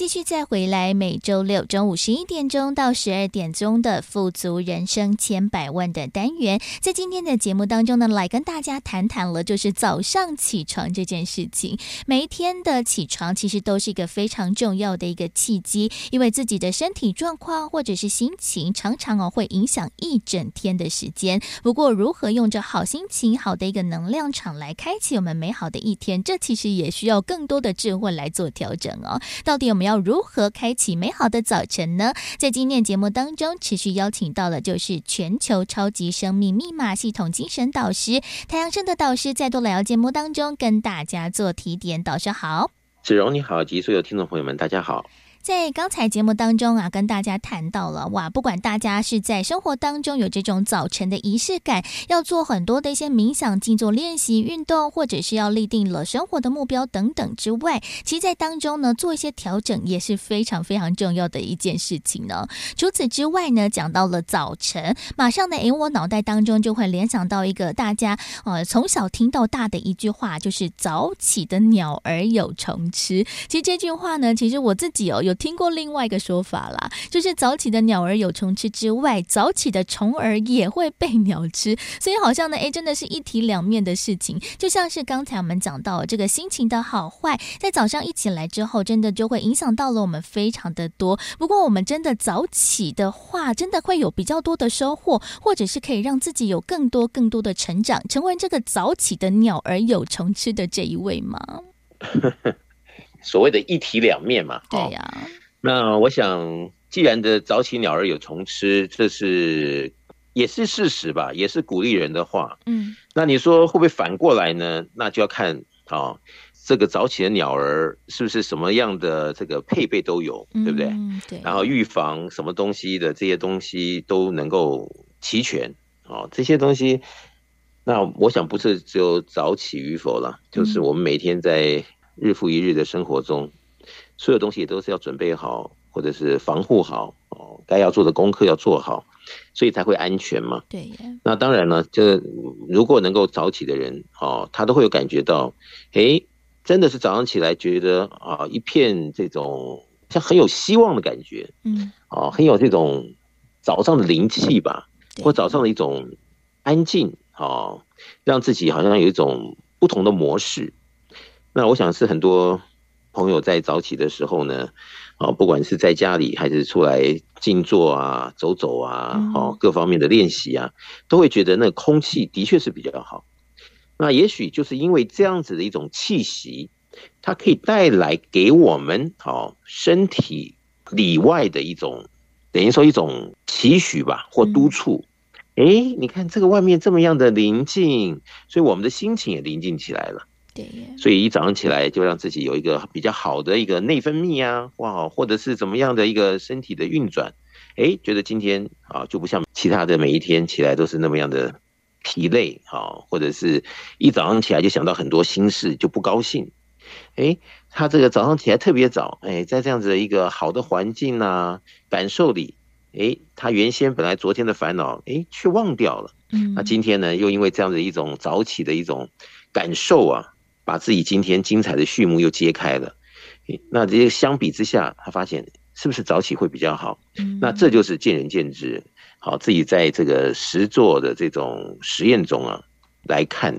继续再回来，每周六中午十一点钟到十二点钟的富足人生千百万的单元，在今天的节目当中呢，来跟大家谈谈了，就是早上起床这件事情。每一天的起床其实都是一个非常重要的一个契机，因为自己的身体状况或者是心情，常常哦会影响一整天的时间。不过，如何用着好心情、好的一个能量场来开启我们美好的一天，这其实也需要更多的智慧来做调整哦。到底我们要？要如何开启美好的早晨呢？在今天节目当中，持续邀请到了就是全球超级生命密码系统精神导师太阳升的导师，再度来到节目当中跟大家做提点。导师好，子荣你好，及所有听众朋友们，大家好。在刚才节目当中啊，跟大家谈到了哇，不管大家是在生活当中有这种早晨的仪式感，要做很多的一些冥想、静坐练习、运动，或者是要立定了生活的目标等等之外，其实在当中呢，做一些调整也是非常非常重要的一件事情呢。除此之外呢，讲到了早晨，马上呢，诶，我脑袋当中就会联想到一个大家呃从小听到大的一句话，就是“早起的鸟儿有虫吃”。其实这句话呢，其实我自己哦有有听过另外一个说法啦，就是早起的鸟儿有虫吃之外，早起的虫儿也会被鸟吃，所以好像呢，哎，真的是一体两面的事情。就像是刚才我们讲到这个心情的好坏，在早上一起来之后，真的就会影响到了我们非常的多。不过我们真的早起的话，真的会有比较多的收获，或者是可以让自己有更多更多的成长，成为这个早起的鸟儿有虫吃的这一位吗？所谓的一体两面嘛，对呀、啊。那我想，既然的早起鸟儿有虫吃，这是也是事实吧，也是鼓励人的话。嗯。那你说会不会反过来呢？那就要看啊、哦，这个早起的鸟儿是不是什么样的这个配备都有，对不对？嗯，对。然后预防什么东西的这些东西都能够齐全啊、哦，这些东西。那我想不是只有早起与否了，就是我们每天在日复一日的生活中，所有东西也都是要准备好，或者是防护好哦，该要做的功课要做好，所以才会安全嘛。对。那当然了，就如果能够早起的人哦，他都会有感觉到，诶，真的是早上起来觉得啊，一片这种像很有希望的感觉，嗯，哦，很有这种早上的灵气吧，或早上的一种安静。哦，让自己好像有一种不同的模式。那我想是很多朋友在早起的时候呢，啊，不管是在家里还是出来静坐啊、走走啊，哦，各方面的练习啊，都会觉得那空气的确是比较好。那也许就是因为这样子的一种气息，它可以带来给我们哦身体里外的一种，等于说一种期许吧，或督促。哎，你看这个外面这么样的宁静，所以我们的心情也宁静起来了。对，所以一早上起来就让自己有一个比较好的一个内分泌啊，哇，或者是怎么样的一个身体的运转，哎，觉得今天啊就不像其他的每一天起来都是那么样的疲累啊，或者是一早上起来就想到很多心事就不高兴。哎，他这个早上起来特别早，哎，在这样子的一个好的环境啊，感受里。哎，他原先本来昨天的烦恼，哎，却忘掉了。嗯，那今天呢，又因为这样的一种早起的一种感受啊，把自己今天精彩的序幕又揭开了。那这些相比之下，他发现是不是早起会比较好？嗯，那这就是见仁见智。好，自己在这个实做的这种实验中啊，来看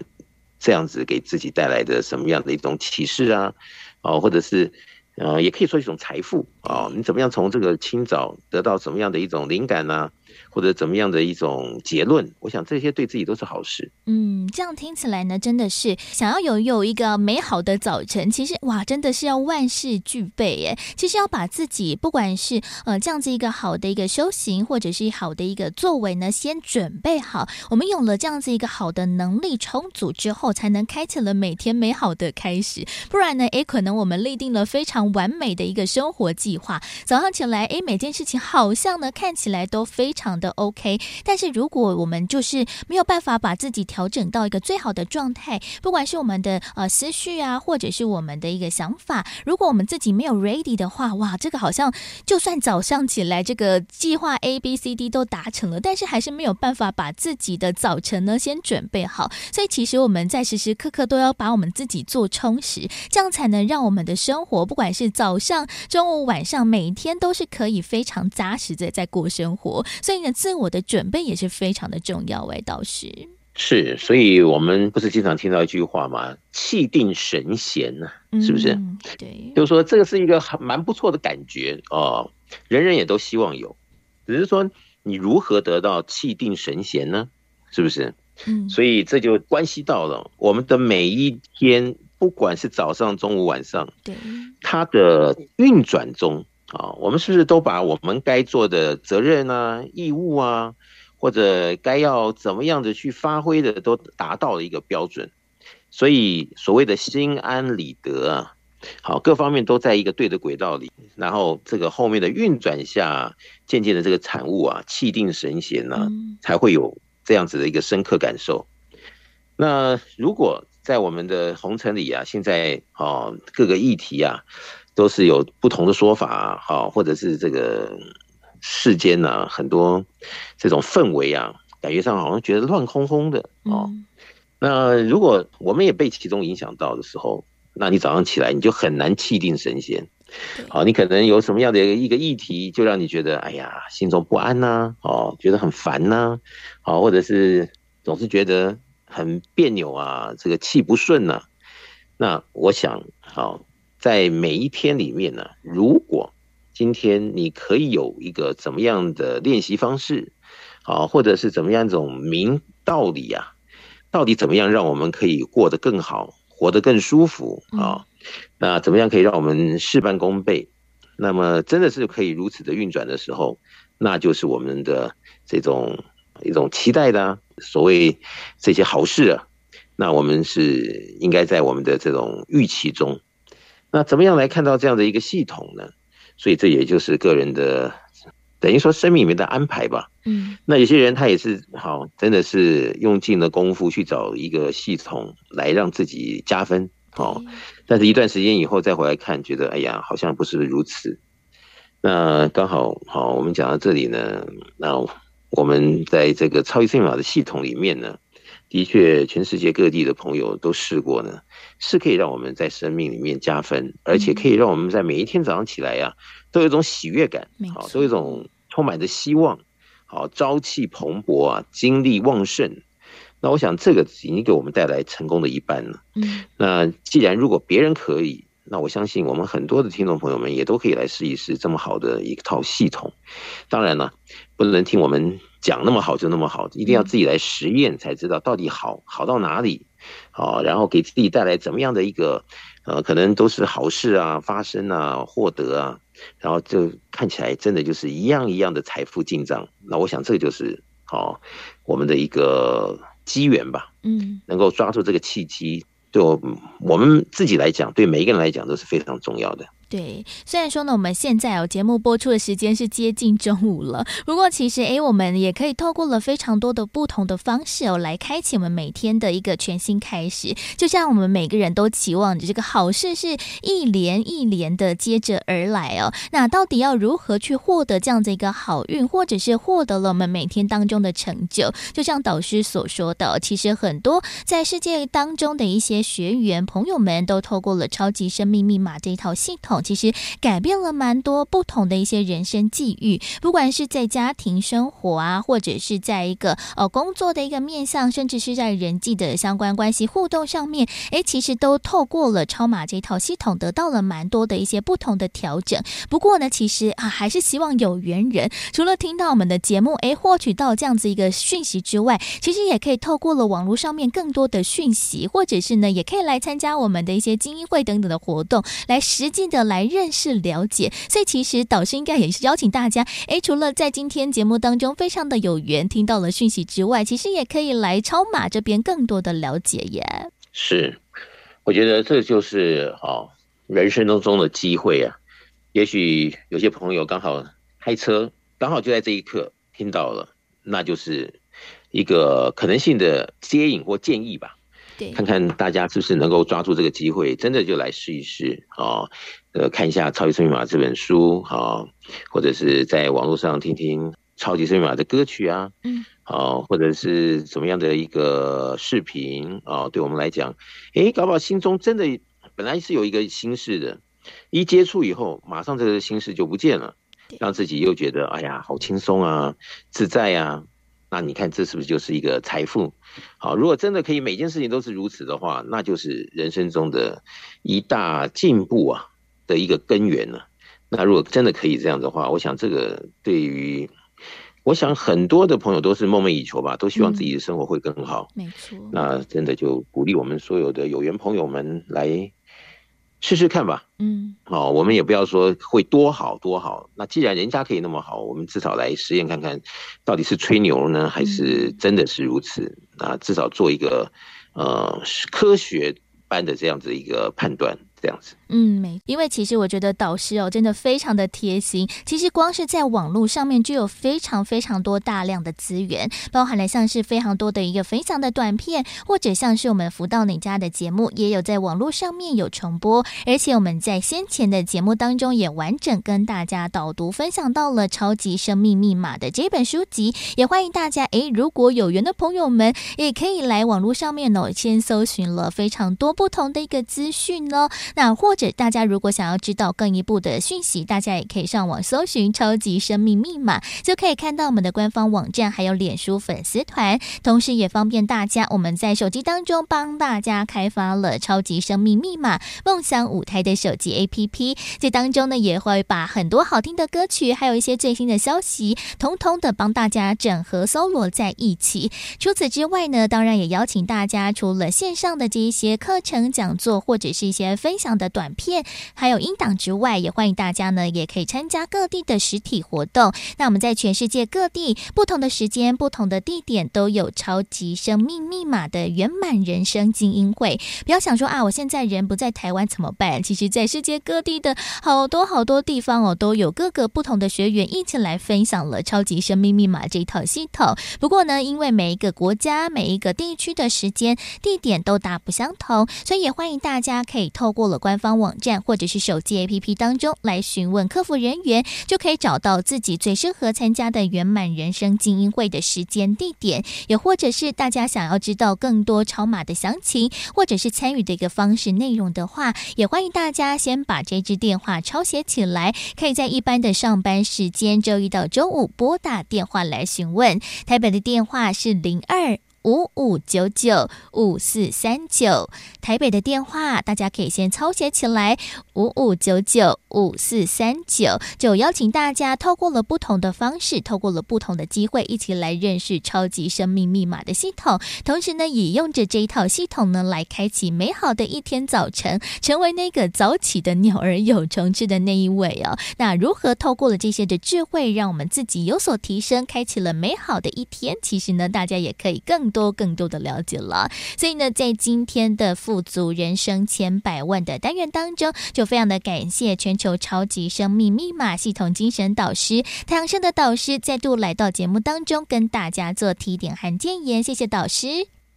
这样子给自己带来的什么样的一种启示啊，啊，或者是。呃，也可以说一种财富啊、哦！你怎么样从这个清早得到什么样的一种灵感呢、啊？或者怎么样的一种结论？我想这些对自己都是好事。嗯，这样听起来呢，真的是想要有有一个美好的早晨，其实哇，真的是要万事俱备耶。其实要把自己不管是呃这样子一个好的一个修行，或者是好的一个作为呢，先准备好。我们有了这样子一个好的能力充足之后，才能开启了每天美好的开始。不然呢，诶，可能我们立定了非常完美的一个生活计划，早上起来，诶，每件事情好像呢看起来都非常常的 OK，但是如果我们就是没有办法把自己调整到一个最好的状态，不管是我们的呃思绪啊，或者是我们的一个想法，如果我们自己没有 ready 的话，哇，这个好像就算早上起来这个计划 A B C D 都达成了，但是还是没有办法把自己的早晨呢先准备好。所以其实我们在时时刻刻都要把我们自己做充实，这样才能让我们的生活，不管是早上、中午、晚上，每一天都是可以非常扎实的在过生活。呢。自我的准备也是非常的重要，哎，导师是，所以我们不是经常听到一句话吗？气定神闲呢、啊，是不是？嗯、对，就是说这个是一个很蛮不错的感觉哦，人人也都希望有，只是说你如何得到气定神闲呢？是不是？嗯，所以这就关系到了我们的每一天，不管是早上、中午、晚上，对，它的运转中。啊，我们是不是都把我们该做的责任啊、义务啊，或者该要怎么样的去发挥的，都达到了一个标准？所以所谓的心安理得啊，好，各方面都在一个对的轨道里，然后这个后面的运转下，渐渐的这个产物啊，气定神闲呢、啊，才会有这样子的一个深刻感受。那如果在我们的红尘里啊，现在啊各个议题啊。都是有不同的说法，好，或者是这个世间呢，很多这种氛围啊，感觉上好像觉得乱哄哄的哦。那如果我们也被其中影响到的时候，那你早上起来你就很难气定神闲。好，你可能有什么样的一个议题，就让你觉得哎呀，心中不安呐、啊，哦，觉得很烦呐、啊，好，或者是总是觉得很别扭啊，这个气不顺呐、啊。那我想，好，在每一天里面呢，如果今天你可以有一个怎么样的练习方式，啊，或者是怎么样一种明道理啊，到底怎么样让我们可以过得更好，活得更舒服啊？那怎么样可以让我们事半功倍？那么真的是可以如此的运转的时候，那就是我们的这种一种期待的、啊、所谓这些好事啊。那我们是应该在我们的这种预期中。那怎么样来看到这样的一个系统呢？所以这也就是个人的等于说生命里面的安排吧。嗯。那有些人他也是好，真的是用尽了功夫去找一个系统来让自己加分。哦，但是一段时间以后再回来看，觉得哎呀，好像不是如此。那刚好好，我们讲到这里呢，那我们在这个超级生命密码的系统里面呢，的确，全世界各地的朋友都试过呢，是可以让我们在生命里面加分，而且可以让我们在每一天早上起来呀，都有一种喜悦感，好，都有一种充满着希望，好，朝气蓬勃啊，精力旺盛。那我想，这个已经给我们带来成功的一半了。嗯，那既然如果别人可以，那我相信我们很多的听众朋友们也都可以来试一试这么好的一套系统。当然了，不能听我们讲那么好就那么好，一定要自己来实验才知道到底好好到哪里。好，然后给自己带来怎么样的一个呃，可能都是好事啊，发生啊，获得啊，然后就看起来真的就是一样一样的财富进账。那我想这个就是好我们的一个。机缘吧，嗯，能够抓住这个契机，对我我们自己来讲，对每一个人来讲都是非常重要的。对，虽然说呢，我们现在哦，节目播出的时间是接近中午了。不过其实，哎，我们也可以透过了非常多的不同的方式哦，来开启我们每天的一个全新开始。就像我们每个人都期望着这个好事是一连一连的接着而来哦。那到底要如何去获得这样的一个好运，或者是获得了我们每天当中的成就？就像导师所说的，其实很多在世界当中的一些学员朋友们都透过了超级生命密码这一套系统。其实改变了蛮多不同的一些人生际遇，不管是在家庭生活啊，或者是在一个呃工作的一个面向，甚至是在人际的相关关系互动上面，哎，其实都透过了超码这套系统，得到了蛮多的一些不同的调整。不过呢，其实啊，还是希望有缘人，除了听到我们的节目，哎，获取到这样子一个讯息之外，其实也可以透过了网络上面更多的讯息，或者是呢，也可以来参加我们的一些精英会等等的活动，来实际的。来认识了解，所以其实导师应该也是邀请大家，哎，除了在今天节目当中非常的有缘听到了讯息之外，其实也可以来超马这边更多的了解耶。是，我觉得这就是哦，人生当中的机会啊。也许有些朋友刚好开车，刚好就在这一刻听到了，那就是一个可能性的接引或建议吧。对，看看大家是不是能够抓住这个机会，真的就来试一试啊。呃，看一下《超级生命密码》这本书，好，或者是在网络上听听《超级生命密码》的歌曲啊，嗯，好，或者是怎么样的一个视频啊，对我们来讲，诶，搞不好心中真的本来是有一个心事的，一接触以后，马上这个心事就不见了，让自己又觉得哎呀，好轻松啊，自在啊，那你看这是不是就是一个财富？好，如果真的可以每件事情都是如此的话，那就是人生中的一大进步啊。的一个根源呢？那如果真的可以这样的话，我想这个对于，我想很多的朋友都是梦寐以求吧，都希望自己的生活会更好。没错。那真的就鼓励我们所有的有缘朋友们来试试看吧。嗯。好，我们也不要说会多好多好。那既然人家可以那么好，我们至少来实验看看，到底是吹牛呢，还是真的是如此？那至少做一个呃科学般的这样子一个判断。这样子，嗯，没，因为其实我觉得导师哦，真的非常的贴心。其实光是在网络上面就有非常非常多大量的资源，包含了像是非常多的一个分享的短片，或者像是我们福到你家的节目，也有在网络上面有重播。而且我们在先前的节目当中也完整跟大家导读分享到了《超级生命密码》的这本书籍，也欢迎大家，诶，如果有缘的朋友们，也可以来网络上面哦，先搜寻了非常多不同的一个资讯呢。那或者大家如果想要知道更一步的讯息，大家也可以上网搜寻“超级生命密码”，就可以看到我们的官方网站，还有脸书粉丝团。同时也方便大家，我们在手机当中帮大家开发了“超级生命密码”梦想舞台的手机 APP，这当中呢也会把很多好听的歌曲，还有一些最新的消息，统统的帮大家整合搜罗在一起。除此之外呢，当然也邀请大家，除了线上的这一些课程讲座，或者是一些分享的短片，还有音档之外，也欢迎大家呢，也可以参加各地的实体活动。那我们在全世界各地不同的时间、不同的地点，都有超级生命密码的圆满人生精英会。不要想说啊，我现在人不在台湾怎么办？其实，在世界各地的好多好多地方哦，都有各个不同的学员一起来分享了超级生命密码这一套系统。不过呢，因为每一个国家、每一个地区的时间、地点都大不相同，所以也欢迎大家可以透过了官方网站或者是手机 APP 当中来询问客服人员，就可以找到自己最适合参加的圆满人生精英会的时间、地点，也或者是大家想要知道更多超码的详情，或者是参与的一个方式内容的话，也欢迎大家先把这支电话抄写起来，可以在一般的上班时间，周一到周五拨打电话来询问。台北的电话是零二。五五九九五四三九，台北的电话大家可以先抄写起来，五五九九五四三九，就邀请大家透过了不同的方式，透过了不同的机会，一起来认识超级生命密码的系统。同时呢，也用着这一套系统呢，来开启美好的一天早晨，成为那个早起的鸟儿有虫吃的那一位哦。那如何透过了这些的智慧，让我们自己有所提升，开启了美好的一天？其实呢，大家也可以更。多更多的了解了，所以呢，在今天的富足人生千百万的单元当中，就非常的感谢全球超级生命密码系统精神导师太阳升的导师再度来到节目当中，跟大家做提点和建言。谢谢导师，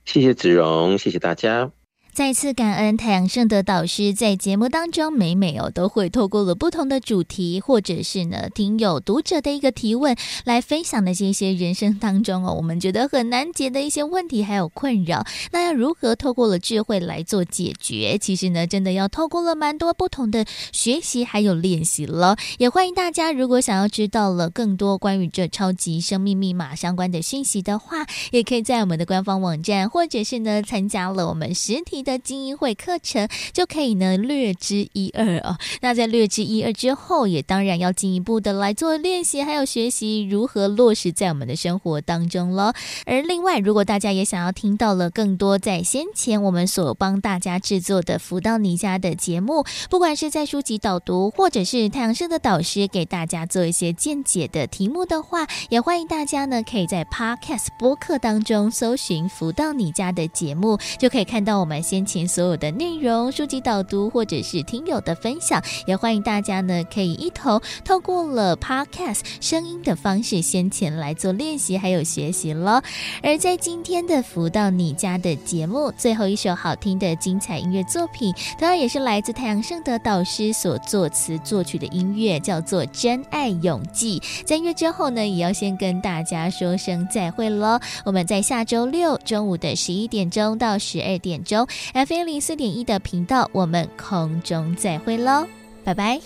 谢谢子荣，谢谢大家。再次感恩太阳盛德导师在节目当中每每哦都会透过了不同的主题，或者是呢听友读者的一个提问来分享的这些人生当中哦我们觉得很难解的一些问题还有困扰，那要如何透过了智慧来做解决？其实呢真的要透过了蛮多不同的学习还有练习了。也欢迎大家如果想要知道了更多关于这超级生命密码相关的讯息的话，也可以在我们的官方网站，或者是呢参加了我们实体。的精英会课程就可以呢略知一二哦。那在略知一二之后，也当然要进一步的来做练习，还有学习如何落实在我们的生活当中了。而另外，如果大家也想要听到了更多在先前我们所帮大家制作的福到你家的节目，不管是在书籍导读，或者是太阳社的导师给大家做一些见解的题目的话，也欢迎大家呢可以在 Podcast 播客当中搜寻福到你家的节目，就可以看到我们。先前所有的内容、书籍导读或者是听友的分享，也欢迎大家呢可以一同透过了 Podcast 声音的方式先前来做练习还有学习喽。而在今天的福到你家的节目最后一首好听的精彩音乐作品，同样也是来自太阳盛德导师所作词作曲的音乐，叫做《真爱永记》。在音乐之后呢，也要先跟大家说声再会喽。我们在下周六中午的十一点钟到十二点钟。F 一零四点一的频道，我们空中再会喽，拜拜。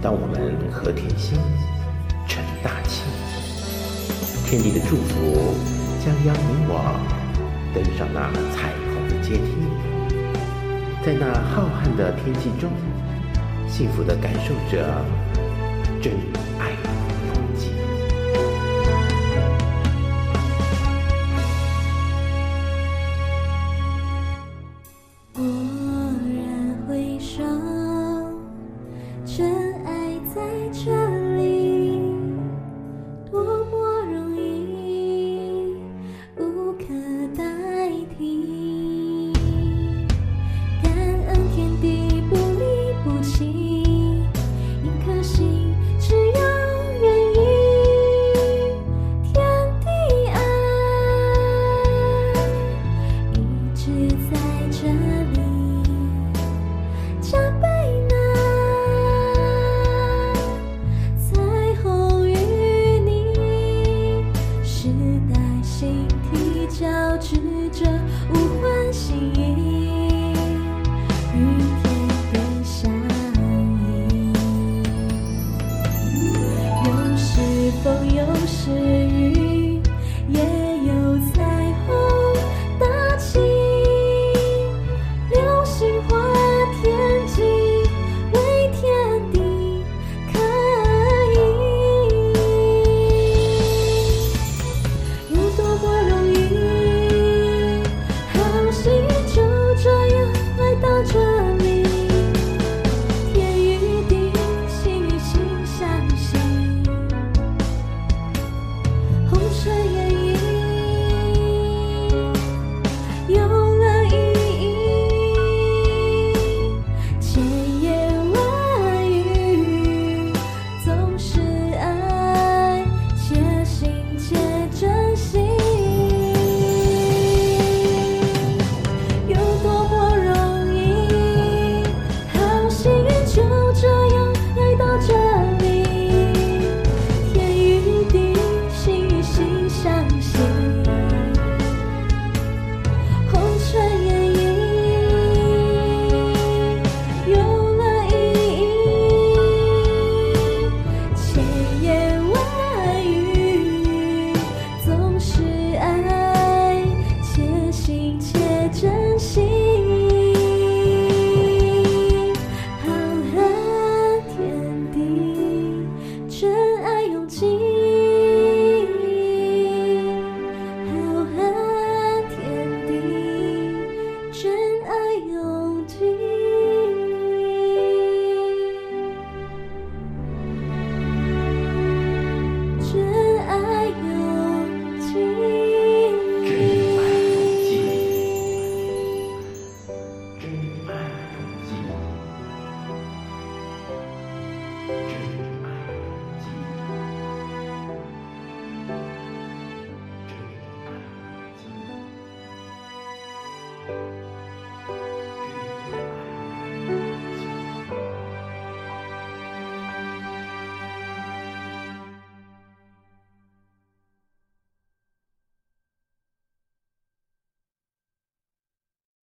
当我们和天心成大器。天地的祝福将邀你我登上那彩虹的阶梯在那浩瀚的天际中幸福的感受着真